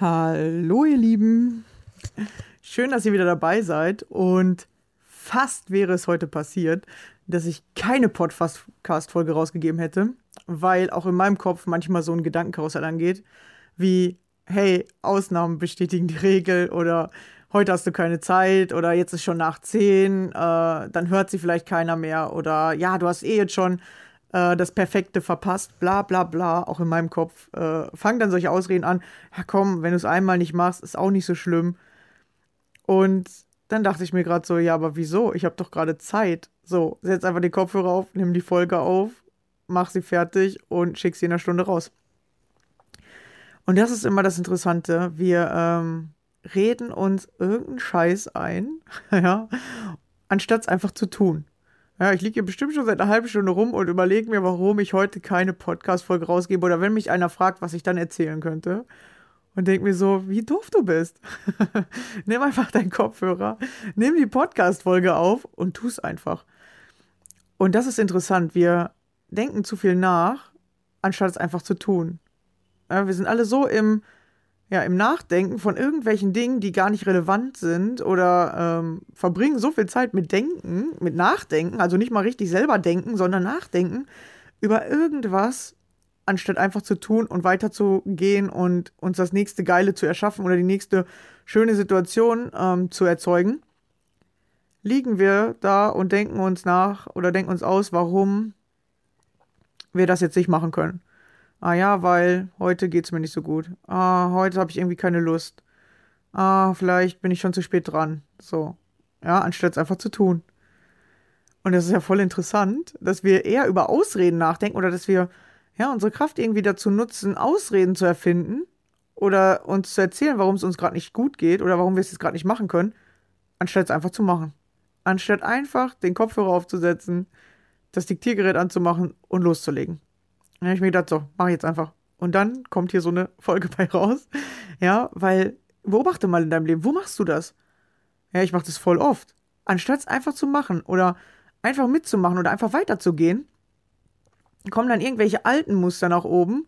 Hallo ihr Lieben. Schön, dass ihr wieder dabei seid und fast wäre es heute passiert, dass ich keine Podcast-Folge rausgegeben hätte, weil auch in meinem Kopf manchmal so ein Gedankenkarussell angeht, wie, hey, Ausnahmen bestätigen die Regel oder heute hast du keine Zeit oder jetzt ist schon nach zehn, äh, dann hört sie vielleicht keiner mehr oder ja, du hast eh jetzt schon äh, das Perfekte verpasst, bla bla bla, auch in meinem Kopf. Äh, fang dann solche Ausreden an, ja komm, wenn du es einmal nicht machst, ist auch nicht so schlimm. Und dann dachte ich mir gerade so, ja, aber wieso? Ich habe doch gerade Zeit. So, setz einfach die Kopfhörer auf, nimm die Folge auf, mach sie fertig und schick sie in einer Stunde raus. Und das ist immer das Interessante. Wir ähm, reden uns irgendeinen Scheiß ein, ja, anstatt es einfach zu tun. Ja, ich liege hier bestimmt schon seit einer halben Stunde rum und überlege mir, warum ich heute keine Podcast-Folge rausgebe oder wenn mich einer fragt, was ich dann erzählen könnte. Und denke mir so, wie doof du bist. nimm einfach deinen Kopfhörer, nimm die Podcast-Folge auf und tu es einfach. Und das ist interessant. Wir denken zu viel nach, anstatt es einfach zu tun. Ja, wir sind alle so im, ja, im Nachdenken von irgendwelchen Dingen, die gar nicht relevant sind oder ähm, verbringen so viel Zeit mit Denken, mit Nachdenken, also nicht mal richtig selber denken, sondern nachdenken über irgendwas, anstatt einfach zu tun und weiterzugehen und uns das nächste Geile zu erschaffen oder die nächste schöne Situation ähm, zu erzeugen, liegen wir da und denken uns nach oder denken uns aus, warum wir das jetzt nicht machen können. Ah ja, weil heute geht's mir nicht so gut. Ah, heute habe ich irgendwie keine Lust. Ah, vielleicht bin ich schon zu spät dran. So. Ja, anstatt es einfach zu tun. Und das ist ja voll interessant, dass wir eher über Ausreden nachdenken oder dass wir ja unsere Kraft irgendwie dazu nutzen, Ausreden zu erfinden oder uns zu erzählen, warum es uns gerade nicht gut geht oder warum wir es jetzt gerade nicht machen können, anstatt es einfach zu machen. Anstatt einfach den Kopfhörer aufzusetzen, das Diktiergerät anzumachen und loszulegen. Dann habe ich mir gedacht, so, mach ich jetzt einfach. Und dann kommt hier so eine Folge bei raus. Ja, weil beobachte mal in deinem Leben, wo machst du das? Ja, ich mache das voll oft. Anstatt es einfach zu machen oder einfach mitzumachen oder einfach weiterzugehen, kommen dann irgendwelche alten Muster nach oben,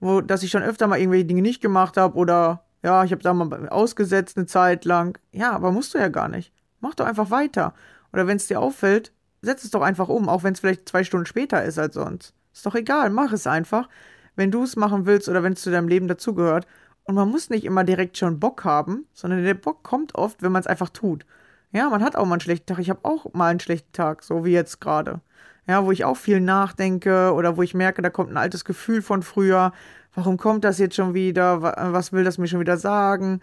wo, dass ich schon öfter mal irgendwelche Dinge nicht gemacht habe oder ja, ich habe da mal ausgesetzt eine Zeit lang. Ja, aber musst du ja gar nicht. Mach doch einfach weiter. Oder wenn es dir auffällt, setz es doch einfach um, auch wenn es vielleicht zwei Stunden später ist als sonst. Ist doch egal, mach es einfach, wenn du es machen willst oder wenn es zu deinem Leben dazugehört. Und man muss nicht immer direkt schon Bock haben, sondern der Bock kommt oft, wenn man es einfach tut. Ja, man hat auch mal einen schlechten Tag. Ich habe auch mal einen schlechten Tag, so wie jetzt gerade. Ja, wo ich auch viel nachdenke oder wo ich merke, da kommt ein altes Gefühl von früher. Warum kommt das jetzt schon wieder? Was will das mir schon wieder sagen?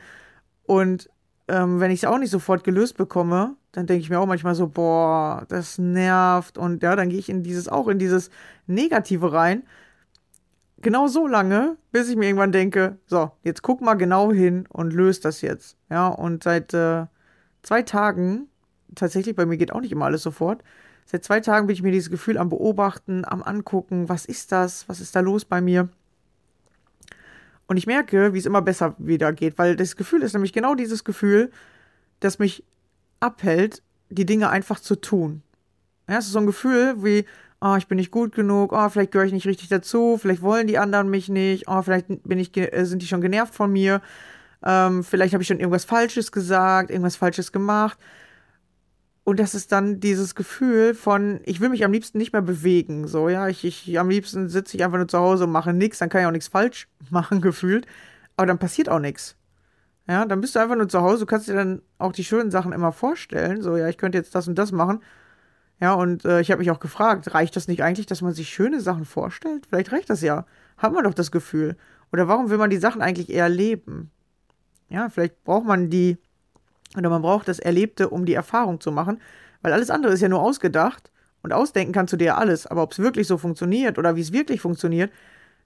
Und ähm, wenn ich es auch nicht sofort gelöst bekomme, dann denke ich mir auch manchmal so, boah, das nervt. Und ja, dann gehe ich in dieses, auch in dieses Negative rein genau so lange, bis ich mir irgendwann denke, so, jetzt guck mal genau hin und löst das jetzt. Ja, und seit äh, zwei Tagen, tatsächlich, bei mir geht auch nicht immer alles sofort, seit zwei Tagen bin ich mir dieses Gefühl am Beobachten, am Angucken, was ist das, was ist da los bei mir. Und ich merke, wie es immer besser wieder geht, weil das Gefühl ist nämlich genau dieses Gefühl, das mich abhält, die Dinge einfach zu tun. Ja, es ist so ein Gefühl wie, oh, ich bin nicht gut genug, oh, vielleicht gehöre ich nicht richtig dazu, vielleicht wollen die anderen mich nicht, oh, vielleicht bin ich, äh, sind die schon genervt von mir, ähm, vielleicht habe ich schon irgendwas Falsches gesagt, irgendwas Falsches gemacht. Und das ist dann dieses Gefühl von, ich will mich am liebsten nicht mehr bewegen. So, ja, ich, ich am liebsten sitze ich einfach nur zu Hause und mache nichts, dann kann ich auch nichts falsch machen, gefühlt. Aber dann passiert auch nichts. Ja, dann bist du einfach nur zu Hause, du kannst dir dann auch die schönen Sachen immer vorstellen. So, ja, ich könnte jetzt das und das machen. Ja, und äh, ich habe mich auch gefragt, reicht das nicht eigentlich, dass man sich schöne Sachen vorstellt? Vielleicht reicht das ja. Hat man doch das Gefühl. Oder warum will man die Sachen eigentlich eher leben? Ja, vielleicht braucht man die, oder man braucht das Erlebte, um die Erfahrung zu machen, weil alles andere ist ja nur ausgedacht und ausdenken kannst du dir alles, aber ob es wirklich so funktioniert oder wie es wirklich funktioniert,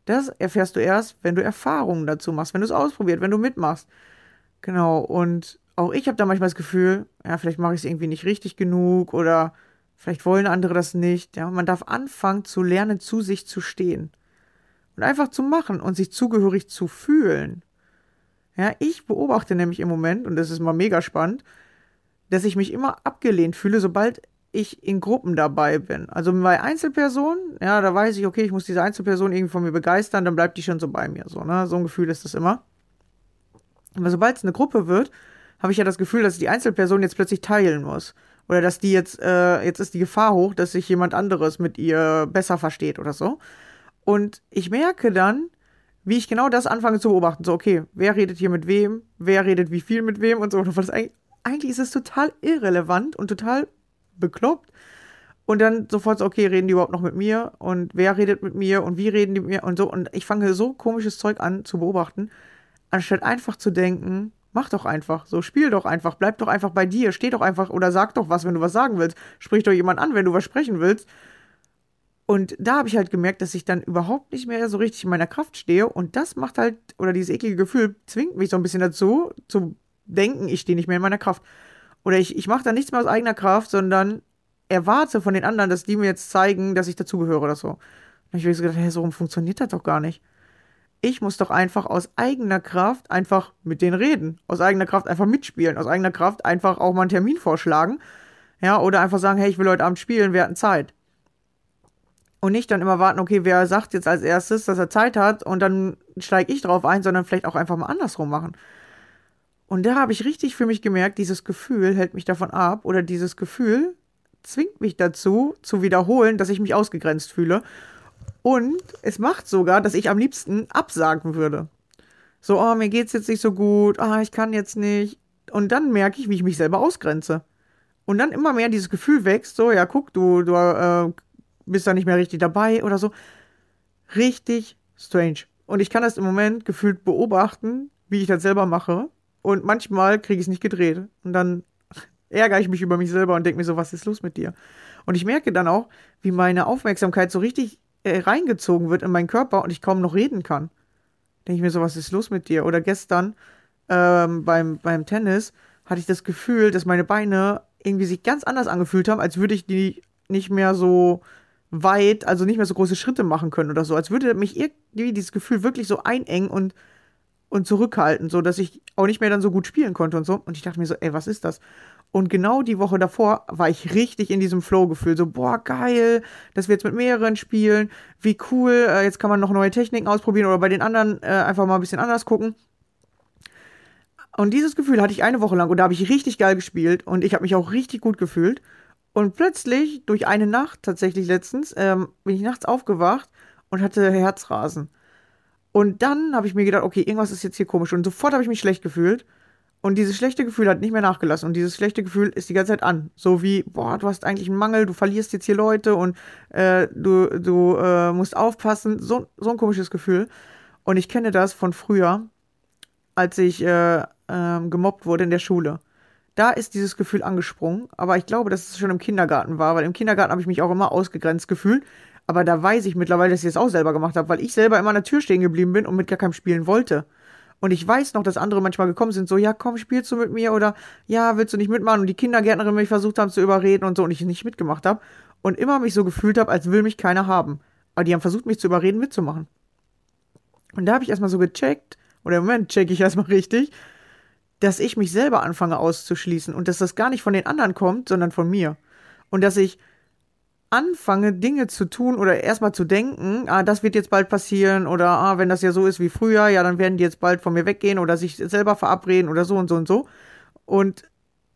das erfährst du erst, wenn du Erfahrungen dazu machst, wenn du es ausprobiert, wenn du mitmachst. Genau, und auch ich habe da manchmal das Gefühl, ja, vielleicht mache ich es irgendwie nicht richtig genug oder Vielleicht wollen andere das nicht. Ja, man darf anfangen zu lernen, zu sich zu stehen. Und einfach zu machen und sich zugehörig zu fühlen. Ja, ich beobachte nämlich im Moment, und das ist mal mega spannend, dass ich mich immer abgelehnt fühle, sobald ich in Gruppen dabei bin. Also bei Einzelpersonen, ja, da weiß ich, okay, ich muss diese Einzelperson irgendwie von mir begeistern, dann bleibt die schon so bei mir. So, ne? so ein Gefühl ist das immer. Aber sobald es eine Gruppe wird, habe ich ja das Gefühl, dass die Einzelperson jetzt plötzlich teilen muss. Oder dass die jetzt, äh, jetzt ist die Gefahr hoch, dass sich jemand anderes mit ihr besser versteht oder so. Und ich merke dann, wie ich genau das anfange zu beobachten. So, okay, wer redet hier mit wem? Wer redet wie viel mit wem? Und so. Und eigentlich, eigentlich ist es total irrelevant und total bekloppt. Und dann sofort so, okay, reden die überhaupt noch mit mir? Und wer redet mit mir? Und wie reden die mit mir? Und so. Und ich fange so komisches Zeug an zu beobachten, anstatt einfach zu denken, Mach doch einfach. So, spiel doch einfach. Bleib doch einfach bei dir. Steh doch einfach oder sag doch was, wenn du was sagen willst. Sprich doch jemand an, wenn du was sprechen willst. Und da habe ich halt gemerkt, dass ich dann überhaupt nicht mehr so richtig in meiner Kraft stehe. Und das macht halt, oder dieses eklige Gefühl zwingt mich so ein bisschen dazu, zu denken, ich stehe nicht mehr in meiner Kraft. Oder ich, ich mache da nichts mehr aus eigener Kraft, sondern erwarte von den anderen, dass die mir jetzt zeigen, dass ich dazugehöre oder so. Und ich habe so gedacht, hey, so funktioniert das doch gar nicht. Ich muss doch einfach aus eigener Kraft einfach mit denen reden. Aus eigener Kraft einfach mitspielen. Aus eigener Kraft einfach auch mal einen Termin vorschlagen. Ja, oder einfach sagen, hey, ich will heute Abend spielen, wir hatten Zeit. Und nicht dann immer warten, okay, wer sagt jetzt als erstes, dass er Zeit hat und dann steige ich drauf ein, sondern vielleicht auch einfach mal andersrum machen. Und da habe ich richtig für mich gemerkt, dieses Gefühl hält mich davon ab oder dieses Gefühl zwingt mich dazu, zu wiederholen, dass ich mich ausgegrenzt fühle und es macht sogar, dass ich am liebsten absagen würde. So, oh, mir geht's jetzt nicht so gut, ah, ich kann jetzt nicht. Und dann merke ich, wie ich mich selber ausgrenze. Und dann immer mehr dieses Gefühl wächst, so, ja, guck, du, du äh, bist da nicht mehr richtig dabei oder so. Richtig strange. Und ich kann das im Moment gefühlt beobachten, wie ich das selber mache. Und manchmal kriege ich es nicht gedreht. Und dann ärgere ich mich über mich selber und denke mir so, was ist los mit dir? Und ich merke dann auch, wie meine Aufmerksamkeit so richtig äh, reingezogen wird in meinen Körper und ich kaum noch reden kann. Denke ich mir so, was ist los mit dir? Oder gestern ähm, beim, beim Tennis hatte ich das Gefühl, dass meine Beine irgendwie sich ganz anders angefühlt haben, als würde ich die nicht mehr so weit, also nicht mehr so große Schritte machen können oder so, als würde mich irgendwie dieses Gefühl wirklich so einengen und, und zurückhalten, so dass ich auch nicht mehr dann so gut spielen konnte und so. Und ich dachte mir so, ey, was ist das? Und genau die Woche davor war ich richtig in diesem Flow-Gefühl. So, boah, geil, dass wir jetzt mit mehreren spielen. Wie cool, äh, jetzt kann man noch neue Techniken ausprobieren oder bei den anderen äh, einfach mal ein bisschen anders gucken. Und dieses Gefühl hatte ich eine Woche lang und da habe ich richtig geil gespielt und ich habe mich auch richtig gut gefühlt. Und plötzlich, durch eine Nacht tatsächlich letztens, ähm, bin ich nachts aufgewacht und hatte Herzrasen. Und dann habe ich mir gedacht, okay, irgendwas ist jetzt hier komisch. Und sofort habe ich mich schlecht gefühlt. Und dieses schlechte Gefühl hat nicht mehr nachgelassen. Und dieses schlechte Gefühl ist die ganze Zeit an. So wie, boah, du hast eigentlich einen Mangel, du verlierst jetzt hier Leute und äh, du, du äh, musst aufpassen. So, so ein komisches Gefühl. Und ich kenne das von früher, als ich äh, ähm, gemobbt wurde in der Schule da ist dieses Gefühl angesprungen. Aber ich glaube, dass es schon im Kindergarten war, weil im Kindergarten habe ich mich auch immer ausgegrenzt gefühlt. Aber da weiß ich mittlerweile, dass ich es auch selber gemacht habe, weil ich selber immer an der Tür stehen geblieben bin und mit gar keinem spielen wollte. Und ich weiß noch, dass andere manchmal gekommen sind, so, ja, komm, spielst du mit mir oder ja, willst du nicht mitmachen? Und die Kindergärtnerin mich versucht haben zu überreden und so und ich nicht mitgemacht habe. Und immer mich so gefühlt habe, als will mich keiner haben. Aber die haben versucht, mich zu überreden, mitzumachen. Und da habe ich erstmal so gecheckt, oder im Moment checke ich erstmal richtig, dass ich mich selber anfange auszuschließen und dass das gar nicht von den anderen kommt, sondern von mir. Und dass ich anfange, Dinge zu tun oder erstmal zu denken, ah, das wird jetzt bald passieren oder ah, wenn das ja so ist wie früher, ja, dann werden die jetzt bald von mir weggehen oder sich selber verabreden oder so und so und so. Und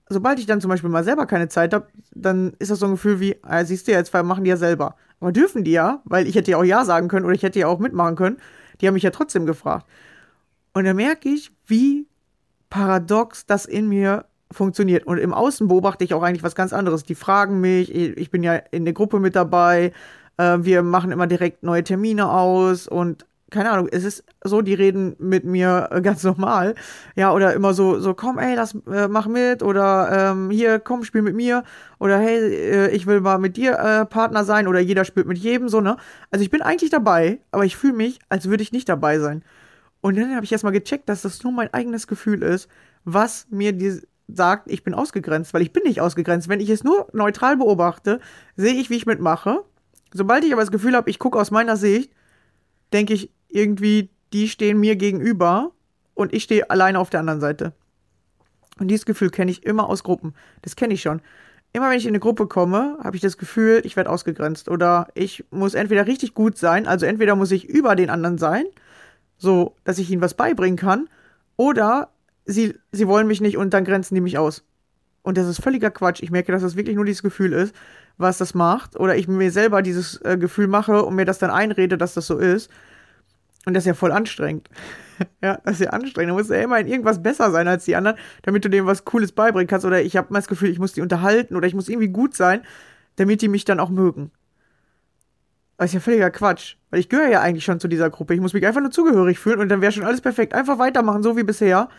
sobald ich dann zum Beispiel mal selber keine Zeit habe, dann ist das so ein Gefühl wie, ah, siehst du, jetzt machen die ja selber. Aber dürfen die ja, weil ich hätte ja auch Ja sagen können oder ich hätte ja auch mitmachen können. Die haben mich ja trotzdem gefragt. Und dann merke ich, wie paradox das in mir funktioniert. Und im Außen beobachte ich auch eigentlich was ganz anderes. Die fragen mich, ich bin ja in der Gruppe mit dabei, äh, wir machen immer direkt neue Termine aus und keine Ahnung, es ist so, die reden mit mir ganz normal. Ja, oder immer so, so, komm, ey, lass, äh, mach mit, oder ähm, hier, komm, spiel mit mir, oder hey, äh, ich will mal mit dir äh, Partner sein, oder jeder spielt mit jedem, so, ne? Also ich bin eigentlich dabei, aber ich fühle mich, als würde ich nicht dabei sein. Und dann habe ich erstmal gecheckt, dass das nur mein eigenes Gefühl ist, was mir die sagt, ich bin ausgegrenzt, weil ich bin nicht ausgegrenzt. Wenn ich es nur neutral beobachte, sehe ich, wie ich mitmache. Sobald ich aber das Gefühl habe, ich gucke aus meiner Sicht, denke ich irgendwie, die stehen mir gegenüber und ich stehe alleine auf der anderen Seite. Und dieses Gefühl kenne ich immer aus Gruppen. Das kenne ich schon. Immer wenn ich in eine Gruppe komme, habe ich das Gefühl, ich werde ausgegrenzt. Oder ich muss entweder richtig gut sein, also entweder muss ich über den anderen sein, so, dass ich ihnen was beibringen kann, oder sie, sie wollen mich nicht und dann grenzen die mich aus. Und das ist völliger Quatsch. Ich merke, dass das wirklich nur dieses Gefühl ist, was das macht. Oder ich mir selber dieses äh, Gefühl mache und mir das dann einrede, dass das so ist. Und das ist ja voll anstrengend. ja, das ist ja anstrengend. Du musst ja immer in irgendwas besser sein als die anderen, damit du dem was Cooles beibringen kannst. Oder ich habe mal das Gefühl, ich muss die unterhalten oder ich muss irgendwie gut sein, damit die mich dann auch mögen. Das ist ja völliger Quatsch. Weil ich gehöre ja eigentlich schon zu dieser Gruppe. Ich muss mich einfach nur zugehörig fühlen und dann wäre schon alles perfekt. Einfach weitermachen, so wie bisher.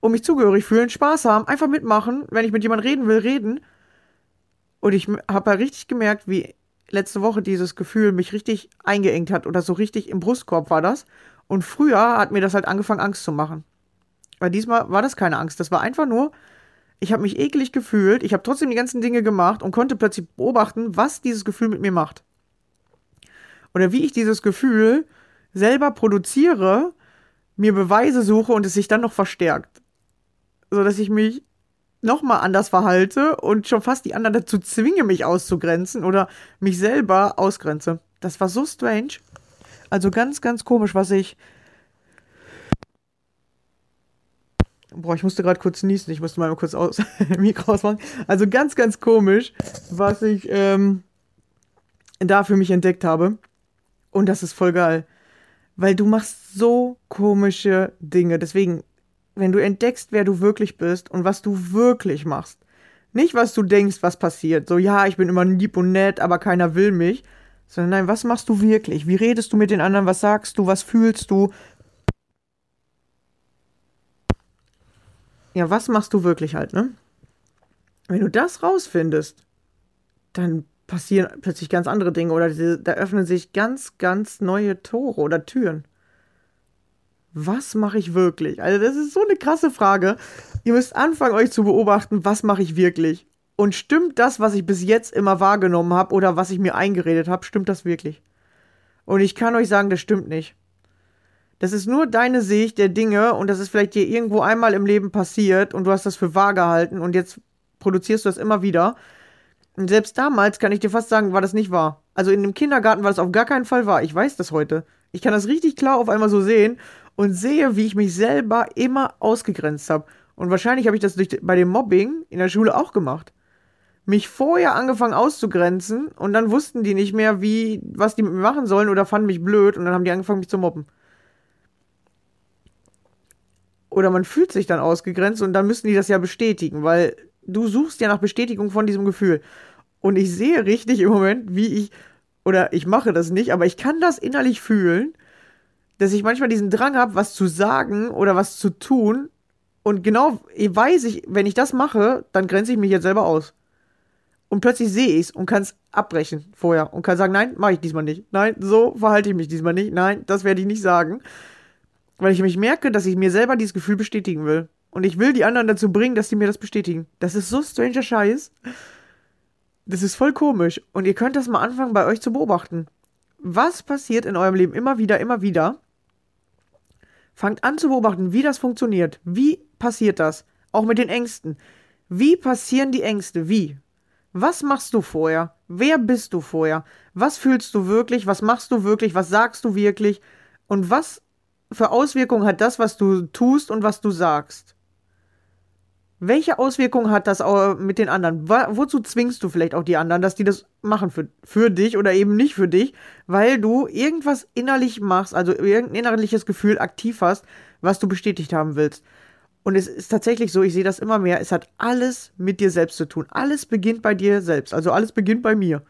Und mich zugehörig fühlen, Spaß haben, einfach mitmachen. Wenn ich mit jemandem reden will, reden. Und ich habe halt richtig gemerkt, wie letzte Woche dieses Gefühl mich richtig eingeengt hat oder so richtig im Brustkorb war das. Und früher hat mir das halt angefangen, Angst zu machen. Weil diesmal war das keine Angst. Das war einfach nur, ich habe mich eklig gefühlt. Ich habe trotzdem die ganzen Dinge gemacht und konnte plötzlich beobachten, was dieses Gefühl mit mir macht oder wie ich dieses Gefühl selber produziere, mir Beweise suche und es sich dann noch verstärkt. So dass ich mich nochmal anders verhalte und schon fast die anderen dazu zwinge, mich auszugrenzen oder mich selber ausgrenze. Das war so strange. Also ganz, ganz komisch, was ich. Boah, ich musste gerade kurz niesen. Ich musste mal kurz aus Mikro ausmachen. Also ganz, ganz komisch, was ich ähm, da für mich entdeckt habe. Und das ist voll geil. Weil du machst so komische Dinge. Deswegen, wenn du entdeckst, wer du wirklich bist und was du wirklich machst, nicht was du denkst, was passiert. So, ja, ich bin immer lieb und nett, aber keiner will mich. Sondern nein, was machst du wirklich? Wie redest du mit den anderen? Was sagst du? Was fühlst du? Ja, was machst du wirklich halt, ne? Wenn du das rausfindest, dann passieren plötzlich ganz andere Dinge oder da öffnen sich ganz, ganz neue Tore oder Türen. Was mache ich wirklich? Also, das ist so eine krasse Frage. Ihr müsst anfangen, euch zu beobachten, was mache ich wirklich? Und stimmt das, was ich bis jetzt immer wahrgenommen habe oder was ich mir eingeredet habe, stimmt das wirklich? Und ich kann euch sagen, das stimmt nicht. Das ist nur deine Sicht der Dinge und das ist vielleicht dir irgendwo einmal im Leben passiert und du hast das für wahr gehalten und jetzt produzierst du das immer wieder. Und selbst damals kann ich dir fast sagen, war das nicht wahr. Also in dem Kindergarten war das auf gar keinen Fall wahr. Ich weiß das heute. Ich kann das richtig klar auf einmal so sehen und sehe, wie ich mich selber immer ausgegrenzt habe. Und wahrscheinlich habe ich das durch, bei dem Mobbing in der Schule auch gemacht mich vorher angefangen auszugrenzen und dann wussten die nicht mehr, wie, was die mit mir machen sollen oder fanden mich blöd und dann haben die angefangen, mich zu mobben. Oder man fühlt sich dann ausgegrenzt und dann müssen die das ja bestätigen, weil du suchst ja nach Bestätigung von diesem Gefühl. Und ich sehe richtig im Moment, wie ich, oder ich mache das nicht, aber ich kann das innerlich fühlen, dass ich manchmal diesen Drang habe, was zu sagen oder was zu tun. Und genau weiß ich, wenn ich das mache, dann grenze ich mich jetzt selber aus und plötzlich sehe ich es und kann es abbrechen vorher und kann sagen, nein, mache ich diesmal nicht. Nein, so verhalte ich mich diesmal nicht. Nein, das werde ich nicht sagen. Weil ich mich merke, dass ich mir selber dieses Gefühl bestätigen will. Und ich will die anderen dazu bringen, dass sie mir das bestätigen. Das ist so stranger Scheiß. Das ist voll komisch. Und ihr könnt das mal anfangen, bei euch zu beobachten. Was passiert in eurem Leben immer wieder, immer wieder? Fangt an zu beobachten, wie das funktioniert. Wie passiert das? Auch mit den Ängsten. Wie passieren die Ängste? Wie? Was machst du vorher? Wer bist du vorher? Was fühlst du wirklich? Was machst du wirklich? Was sagst du wirklich? Und was für Auswirkungen hat das, was du tust und was du sagst? Welche Auswirkungen hat das mit den anderen? Wozu zwingst du vielleicht auch die anderen, dass die das machen für, für dich oder eben nicht für dich, weil du irgendwas innerlich machst, also irgendein innerliches Gefühl aktiv hast, was du bestätigt haben willst? Und es ist tatsächlich so, ich sehe das immer mehr, es hat alles mit dir selbst zu tun. Alles beginnt bei dir selbst, also alles beginnt bei mir.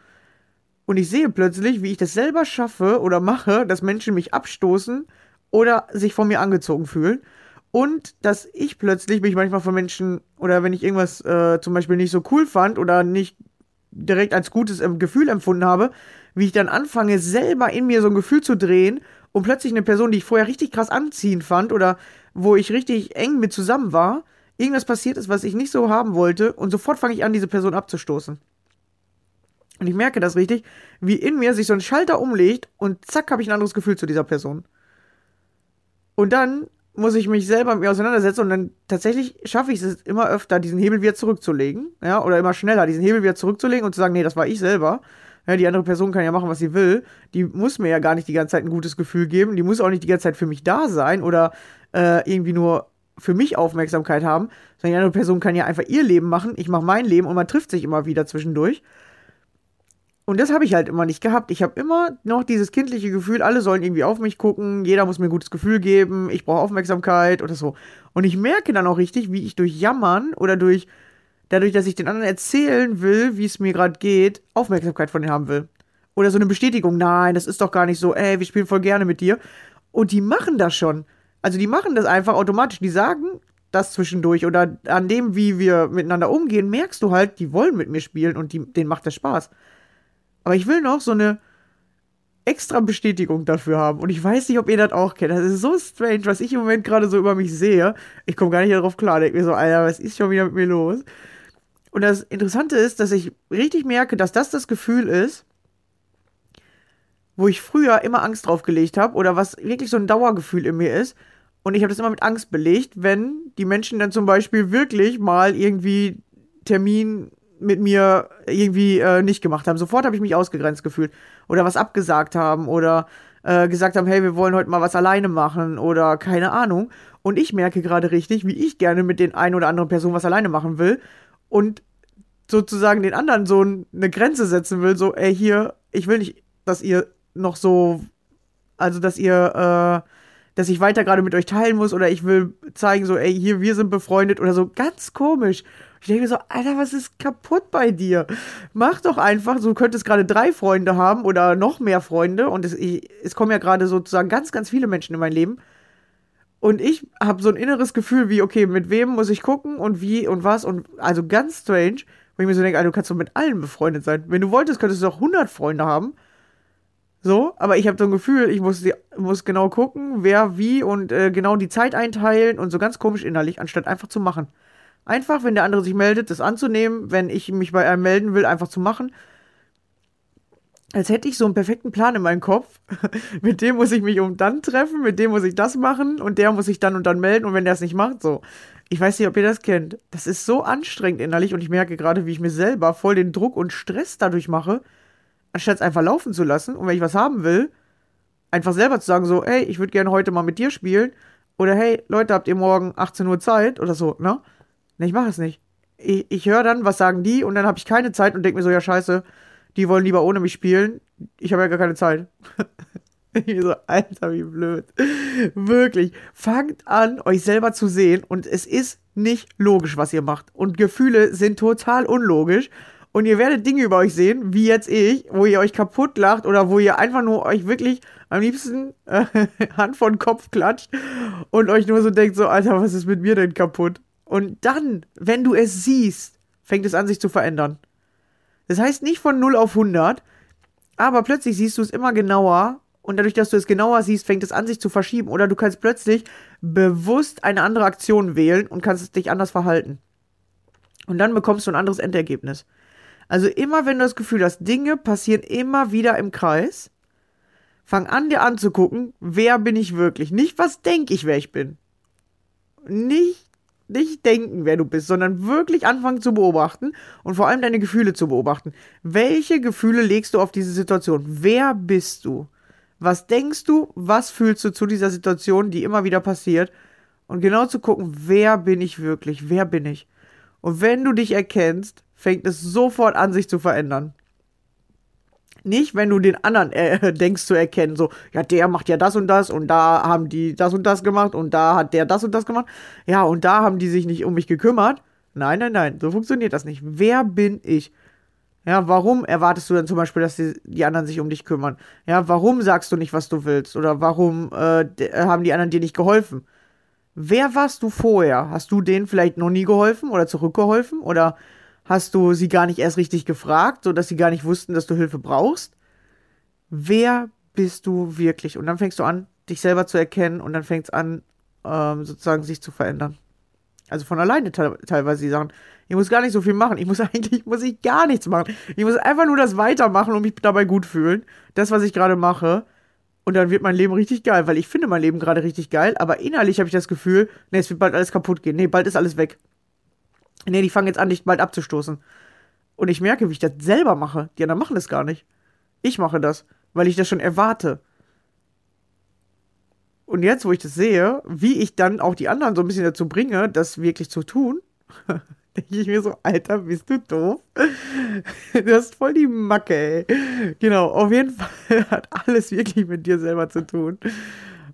Und ich sehe plötzlich, wie ich das selber schaffe oder mache, dass Menschen mich abstoßen oder sich von mir angezogen fühlen. Und dass ich plötzlich mich manchmal von Menschen oder wenn ich irgendwas äh, zum Beispiel nicht so cool fand oder nicht direkt als gutes Gefühl empfunden habe, wie ich dann anfange, selber in mir so ein Gefühl zu drehen und plötzlich eine Person, die ich vorher richtig krass anziehen fand oder wo ich richtig eng mit zusammen war, irgendwas passiert ist, was ich nicht so haben wollte und sofort fange ich an, diese Person abzustoßen. Und ich merke das richtig, wie in mir sich so ein Schalter umlegt und zack, habe ich ein anderes Gefühl zu dieser Person. Und dann muss ich mich selber mit mir auseinandersetzen und dann tatsächlich schaffe ich es immer öfter, diesen Hebel wieder zurückzulegen, ja, oder immer schneller, diesen Hebel wieder zurückzulegen und zu sagen, nee, das war ich selber. Ja, die andere Person kann ja machen, was sie will. Die muss mir ja gar nicht die ganze Zeit ein gutes Gefühl geben. Die muss auch nicht die ganze Zeit für mich da sein oder äh, irgendwie nur für mich Aufmerksamkeit haben, sondern die andere Person kann ja einfach ihr Leben machen, ich mache mein Leben und man trifft sich immer wieder zwischendurch. Und das habe ich halt immer nicht gehabt. Ich habe immer noch dieses kindliche Gefühl, alle sollen irgendwie auf mich gucken, jeder muss mir ein gutes Gefühl geben, ich brauche Aufmerksamkeit oder so. Und ich merke dann auch richtig, wie ich durch Jammern oder durch dadurch, dass ich den anderen erzählen will, wie es mir gerade geht, Aufmerksamkeit von denen haben will. Oder so eine Bestätigung, nein, das ist doch gar nicht so, ey, wir spielen voll gerne mit dir. Und die machen das schon. Also die machen das einfach automatisch. Die sagen das zwischendurch oder an dem, wie wir miteinander umgehen, merkst du halt, die wollen mit mir spielen und die, denen macht das Spaß. Aber ich will noch so eine extra Bestätigung dafür haben. Und ich weiß nicht, ob ihr das auch kennt. Das ist so strange, was ich im Moment gerade so über mich sehe. Ich komme gar nicht darauf klar. Denke mir so, Alter, was ist schon wieder mit mir los? Und das Interessante ist, dass ich richtig merke, dass das das Gefühl ist, wo ich früher immer Angst drauf gelegt habe oder was wirklich so ein Dauergefühl in mir ist. Und ich habe das immer mit Angst belegt, wenn die Menschen dann zum Beispiel wirklich mal irgendwie Termin mit mir irgendwie äh, nicht gemacht haben. Sofort habe ich mich ausgegrenzt gefühlt. Oder was abgesagt haben oder äh, gesagt haben, hey, wir wollen heute mal was alleine machen oder keine Ahnung. Und ich merke gerade richtig, wie ich gerne mit den einen oder anderen Personen was alleine machen will und sozusagen den anderen so eine Grenze setzen will, so, ey, hier, ich will nicht, dass ihr noch so, also dass ihr, äh, dass ich weiter gerade mit euch teilen muss oder ich will zeigen, so, ey, hier, wir sind befreundet oder so, ganz komisch. Ich denke mir so, Alter, was ist kaputt bei dir? Mach doch einfach, so, du könntest gerade drei Freunde haben oder noch mehr Freunde und es, ich, es kommen ja gerade sozusagen ganz, ganz viele Menschen in mein Leben. Und ich habe so ein inneres Gefühl wie, okay, mit wem muss ich gucken und wie und was und also ganz strange, wo ich mir so denke, Alter, du kannst doch mit allen befreundet sein. Wenn du wolltest, könntest du auch 100 Freunde haben. So, aber ich habe so ein Gefühl, ich muss, muss genau gucken, wer wie und äh, genau die Zeit einteilen und so ganz komisch innerlich, anstatt einfach zu machen. Einfach, wenn der andere sich meldet, das anzunehmen, wenn ich mich bei einem melden will, einfach zu machen. Als hätte ich so einen perfekten Plan in meinem Kopf. mit dem muss ich mich um dann treffen, mit dem muss ich das machen und der muss sich dann und dann melden und wenn der es nicht macht, so. Ich weiß nicht, ob ihr das kennt. Das ist so anstrengend innerlich und ich merke gerade, wie ich mir selber voll den Druck und Stress dadurch mache, anstatt es einfach laufen zu lassen und wenn ich was haben will, einfach selber zu sagen, so, hey, ich würde gerne heute mal mit dir spielen oder hey, Leute, habt ihr morgen 18 Uhr Zeit oder so, ne? Ne, ich mache es nicht. Ich, ich höre dann, was sagen die und dann habe ich keine Zeit und denke mir so, ja, scheiße, die wollen lieber ohne mich spielen. Ich habe ja gar keine Zeit. ich so, Alter, wie blöd. Wirklich. Fangt an, euch selber zu sehen und es ist nicht logisch, was ihr macht. Und Gefühle sind total unlogisch. Und ihr werdet Dinge über euch sehen, wie jetzt ich, wo ihr euch kaputt lacht oder wo ihr einfach nur euch wirklich am liebsten äh, Hand von Kopf klatscht und euch nur so denkt, so, Alter, was ist mit mir denn kaputt? Und dann, wenn du es siehst, fängt es an, sich zu verändern. Das heißt nicht von 0 auf 100, aber plötzlich siehst du es immer genauer und dadurch, dass du es genauer siehst, fängt es an, sich zu verschieben. Oder du kannst plötzlich bewusst eine andere Aktion wählen und kannst dich anders verhalten. Und dann bekommst du ein anderes Endergebnis. Also immer, wenn du das Gefühl hast, Dinge passieren immer wieder im Kreis, fang an, dir anzugucken, wer bin ich wirklich. Nicht, was denke ich, wer ich bin. Nicht nicht denken, wer du bist, sondern wirklich anfangen zu beobachten und vor allem deine Gefühle zu beobachten. Welche Gefühle legst du auf diese Situation? Wer bist du? Was denkst du? Was fühlst du zu dieser Situation, die immer wieder passiert? Und genau zu gucken, wer bin ich wirklich? Wer bin ich? Und wenn du dich erkennst, fängt es sofort an, sich zu verändern. Nicht, wenn du den anderen äh, denkst zu erkennen, so, ja, der macht ja das und das und da haben die das und das gemacht und da hat der das und das gemacht. Ja, und da haben die sich nicht um mich gekümmert. Nein, nein, nein, so funktioniert das nicht. Wer bin ich? Ja, warum erwartest du dann zum Beispiel, dass die, die anderen sich um dich kümmern? Ja, warum sagst du nicht, was du willst? Oder warum äh, haben die anderen dir nicht geholfen? Wer warst du vorher? Hast du denen vielleicht noch nie geholfen oder zurückgeholfen? Oder hast du sie gar nicht erst richtig gefragt, sodass sie gar nicht wussten, dass du Hilfe brauchst? Wer bist du wirklich? Und dann fängst du an, dich selber zu erkennen und dann fängt es an, ähm, sozusagen sich zu verändern. Also von alleine te teilweise die Sachen. Ich muss gar nicht so viel machen. Ich muss eigentlich, muss ich gar nichts machen. Ich muss einfach nur das weitermachen und mich dabei gut fühlen. Das, was ich gerade mache. Und dann wird mein Leben richtig geil, weil ich finde mein Leben gerade richtig geil, aber innerlich habe ich das Gefühl, nee, es wird bald alles kaputt gehen. Nee, bald ist alles weg nee, die fangen jetzt an, dich bald abzustoßen. Und ich merke, wie ich das selber mache. Die anderen machen das gar nicht. Ich mache das, weil ich das schon erwarte. Und jetzt, wo ich das sehe, wie ich dann auch die anderen so ein bisschen dazu bringe, das wirklich zu tun, denke ich mir so, Alter, bist du doof? du hast voll die Macke, ey. Genau, auf jeden Fall hat alles wirklich mit dir selber zu tun.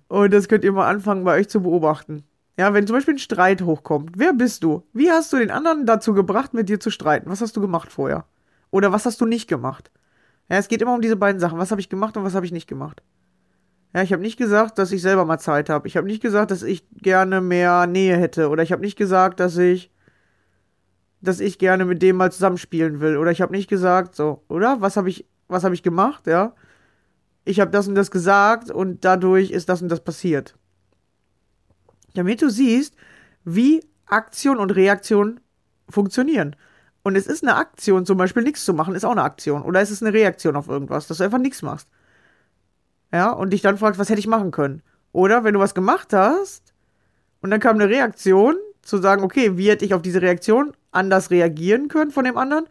Und das könnt ihr mal anfangen, bei euch zu beobachten. Ja, wenn zum Beispiel ein Streit hochkommt, wer bist du? Wie hast du den anderen dazu gebracht, mit dir zu streiten? Was hast du gemacht vorher? Oder was hast du nicht gemacht? Ja, es geht immer um diese beiden Sachen. Was habe ich gemacht und was habe ich nicht gemacht? Ja, ich habe nicht gesagt, dass ich selber mal Zeit habe. Ich habe nicht gesagt, dass ich gerne mehr Nähe hätte. Oder ich habe nicht gesagt, dass ich, dass ich gerne mit dem mal zusammenspielen will. Oder ich habe nicht gesagt, so, oder? Was habe ich, was habe ich gemacht? Ja, ich habe das und das gesagt und dadurch ist das und das passiert damit du siehst, wie Aktion und Reaktion funktionieren. Und es ist eine Aktion, zum Beispiel nichts zu machen, ist auch eine Aktion. Oder es ist eine Reaktion auf irgendwas, dass du einfach nichts machst. Ja, und dich dann fragst, was hätte ich machen können? Oder wenn du was gemacht hast und dann kam eine Reaktion, zu sagen, okay, wie hätte ich auf diese Reaktion anders reagieren können von dem anderen?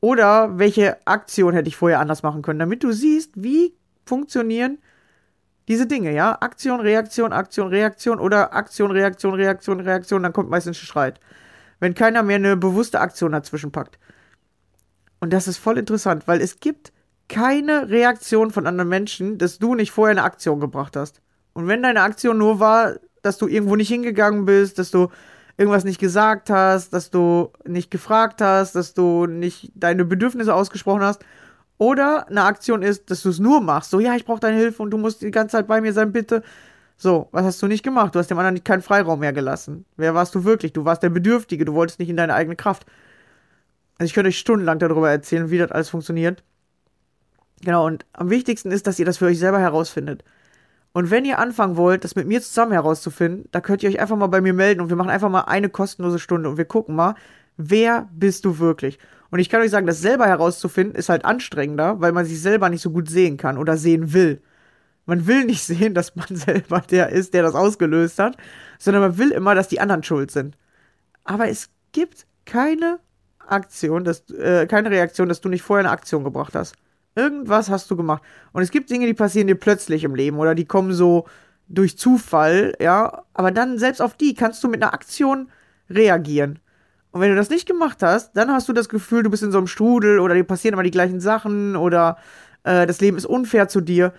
Oder welche Aktion hätte ich vorher anders machen können, damit du siehst, wie funktionieren diese Dinge, ja? Aktion, Reaktion, Aktion, Reaktion oder Aktion, Reaktion, Reaktion, Reaktion, dann kommt meistens ein Streit. Wenn keiner mehr eine bewusste Aktion dazwischen packt. Und das ist voll interessant, weil es gibt keine Reaktion von anderen Menschen, dass du nicht vorher eine Aktion gebracht hast. Und wenn deine Aktion nur war, dass du irgendwo nicht hingegangen bist, dass du irgendwas nicht gesagt hast, dass du nicht gefragt hast, dass du nicht deine Bedürfnisse ausgesprochen hast oder eine Aktion ist, dass du es nur machst. So, ja, ich brauche deine Hilfe und du musst die ganze Zeit bei mir sein, bitte. So, was hast du nicht gemacht? Du hast dem anderen keinen Freiraum mehr gelassen. Wer warst du wirklich? Du warst der Bedürftige, du wolltest nicht in deine eigene Kraft. Also ich könnte euch stundenlang darüber erzählen, wie das alles funktioniert. Genau, und am wichtigsten ist, dass ihr das für euch selber herausfindet. Und wenn ihr anfangen wollt, das mit mir zusammen herauszufinden, da könnt ihr euch einfach mal bei mir melden und wir machen einfach mal eine kostenlose Stunde und wir gucken mal, wer bist du wirklich? Und ich kann euch sagen, das selber herauszufinden ist halt anstrengender, weil man sich selber nicht so gut sehen kann oder sehen will. Man will nicht sehen, dass man selber der ist, der das ausgelöst hat, sondern man will immer, dass die anderen schuld sind. Aber es gibt keine Aktion, dass, äh, keine Reaktion, dass du nicht vorher eine Aktion gebracht hast. Irgendwas hast du gemacht. Und es gibt Dinge, die passieren dir plötzlich im Leben oder die kommen so durch Zufall, ja. Aber dann selbst auf die kannst du mit einer Aktion reagieren. Und wenn du das nicht gemacht hast, dann hast du das Gefühl, du bist in so einem Strudel oder dir passieren immer die gleichen Sachen oder äh, das Leben ist unfair zu dir,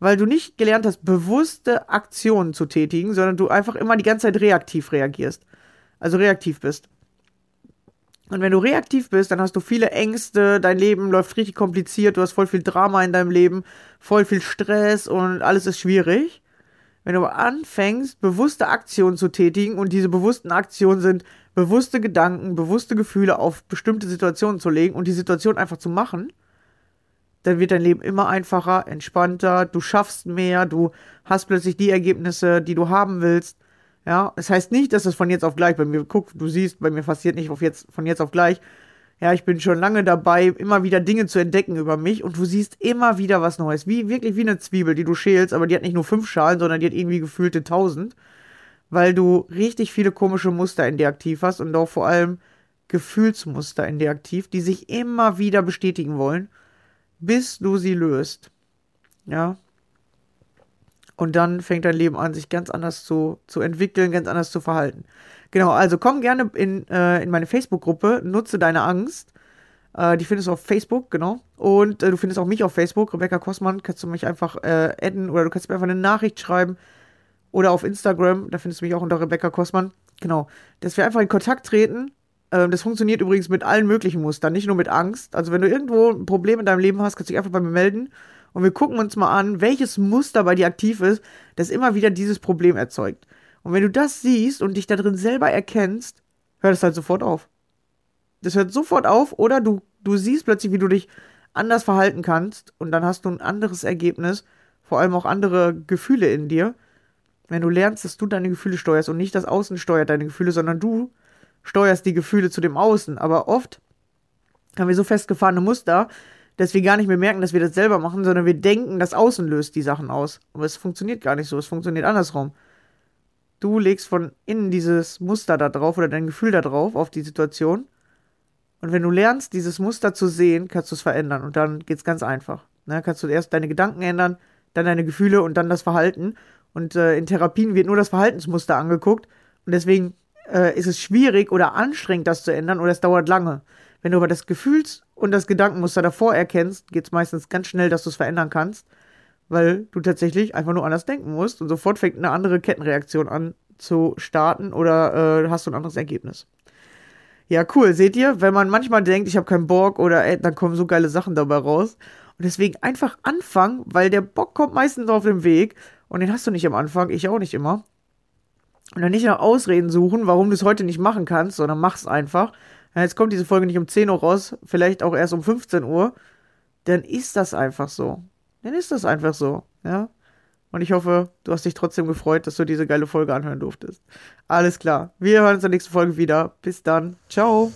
weil du nicht gelernt hast, bewusste Aktionen zu tätigen, sondern du einfach immer die ganze Zeit reaktiv reagierst. Also reaktiv bist. Und wenn du reaktiv bist, dann hast du viele Ängste, dein Leben läuft richtig kompliziert, du hast voll viel Drama in deinem Leben, voll viel Stress und alles ist schwierig. Wenn du anfängst, bewusste Aktionen zu tätigen und diese bewussten Aktionen sind bewusste Gedanken, bewusste Gefühle auf bestimmte Situationen zu legen und die Situation einfach zu machen, dann wird dein Leben immer einfacher, entspannter, du schaffst mehr, du hast plötzlich die Ergebnisse, die du haben willst ja, das heißt nicht, dass es von jetzt auf gleich bei mir guckt. Du siehst, bei mir passiert nicht auf jetzt, von jetzt auf gleich. Ja, ich bin schon lange dabei, immer wieder Dinge zu entdecken über mich und du siehst immer wieder was Neues. Wie, wirklich wie eine Zwiebel, die du schälst, aber die hat nicht nur fünf Schalen, sondern die hat irgendwie gefühlte tausend. Weil du richtig viele komische Muster in dir aktiv hast und auch vor allem Gefühlsmuster in dir aktiv, die sich immer wieder bestätigen wollen, bis du sie löst. Ja, und dann fängt dein Leben an, sich ganz anders zu, zu entwickeln, ganz anders zu verhalten. Genau, also komm gerne in, äh, in meine Facebook-Gruppe, nutze deine Angst. Äh, die findest du auf Facebook, genau. Und äh, du findest auch mich auf Facebook, Rebecca Kosmann. Kannst du mich einfach äh, adden oder du kannst mir einfach eine Nachricht schreiben. Oder auf Instagram, da findest du mich auch unter Rebecca Kosmann. Genau, dass wir einfach in Kontakt treten. Ähm, das funktioniert übrigens mit allen möglichen Mustern, nicht nur mit Angst. Also wenn du irgendwo ein Problem in deinem Leben hast, kannst du dich einfach bei mir melden und wir gucken uns mal an, welches Muster bei dir aktiv ist, das immer wieder dieses Problem erzeugt. Und wenn du das siehst und dich da drin selber erkennst, hört es halt sofort auf. Das hört sofort auf oder du, du siehst plötzlich, wie du dich anders verhalten kannst und dann hast du ein anderes Ergebnis, vor allem auch andere Gefühle in dir. Wenn du lernst, dass du deine Gefühle steuerst und nicht das Außen steuert deine Gefühle, sondern du steuerst die Gefühle zu dem Außen. Aber oft haben wir so festgefahrene Muster, dass wir gar nicht mehr merken, dass wir das selber machen, sondern wir denken, das Außen löst die Sachen aus. Aber es funktioniert gar nicht so, es funktioniert andersrum. Du legst von innen dieses Muster da drauf oder dein Gefühl da drauf auf die Situation. Und wenn du lernst, dieses Muster zu sehen, kannst du es verändern. Und dann geht es ganz einfach. Ne? Kannst du erst deine Gedanken ändern, dann deine Gefühle und dann das Verhalten. Und äh, in Therapien wird nur das Verhaltensmuster angeguckt. Und deswegen äh, ist es schwierig oder anstrengend, das zu ändern oder es dauert lange. Wenn du aber das Gefühls- und das Gedankenmuster davor erkennst, geht es meistens ganz schnell, dass du es verändern kannst, weil du tatsächlich einfach nur anders denken musst und sofort fängt eine andere Kettenreaktion an zu starten oder äh, hast du ein anderes Ergebnis. Ja, cool. Seht ihr, wenn man manchmal denkt, ich habe keinen Bock oder ey, dann kommen so geile Sachen dabei raus. Und deswegen einfach anfangen, weil der Bock kommt meistens auf dem Weg und den hast du nicht am Anfang, ich auch nicht immer. Und dann nicht nach Ausreden suchen, warum du es heute nicht machen kannst, sondern mach's einfach ja, jetzt kommt diese Folge nicht um 10 Uhr raus, vielleicht auch erst um 15 Uhr, dann ist das einfach so. Dann ist das einfach so, ja. Und ich hoffe, du hast dich trotzdem gefreut, dass du diese geile Folge anhören durftest. Alles klar. Wir hören uns in der nächsten Folge wieder. Bis dann. Ciao.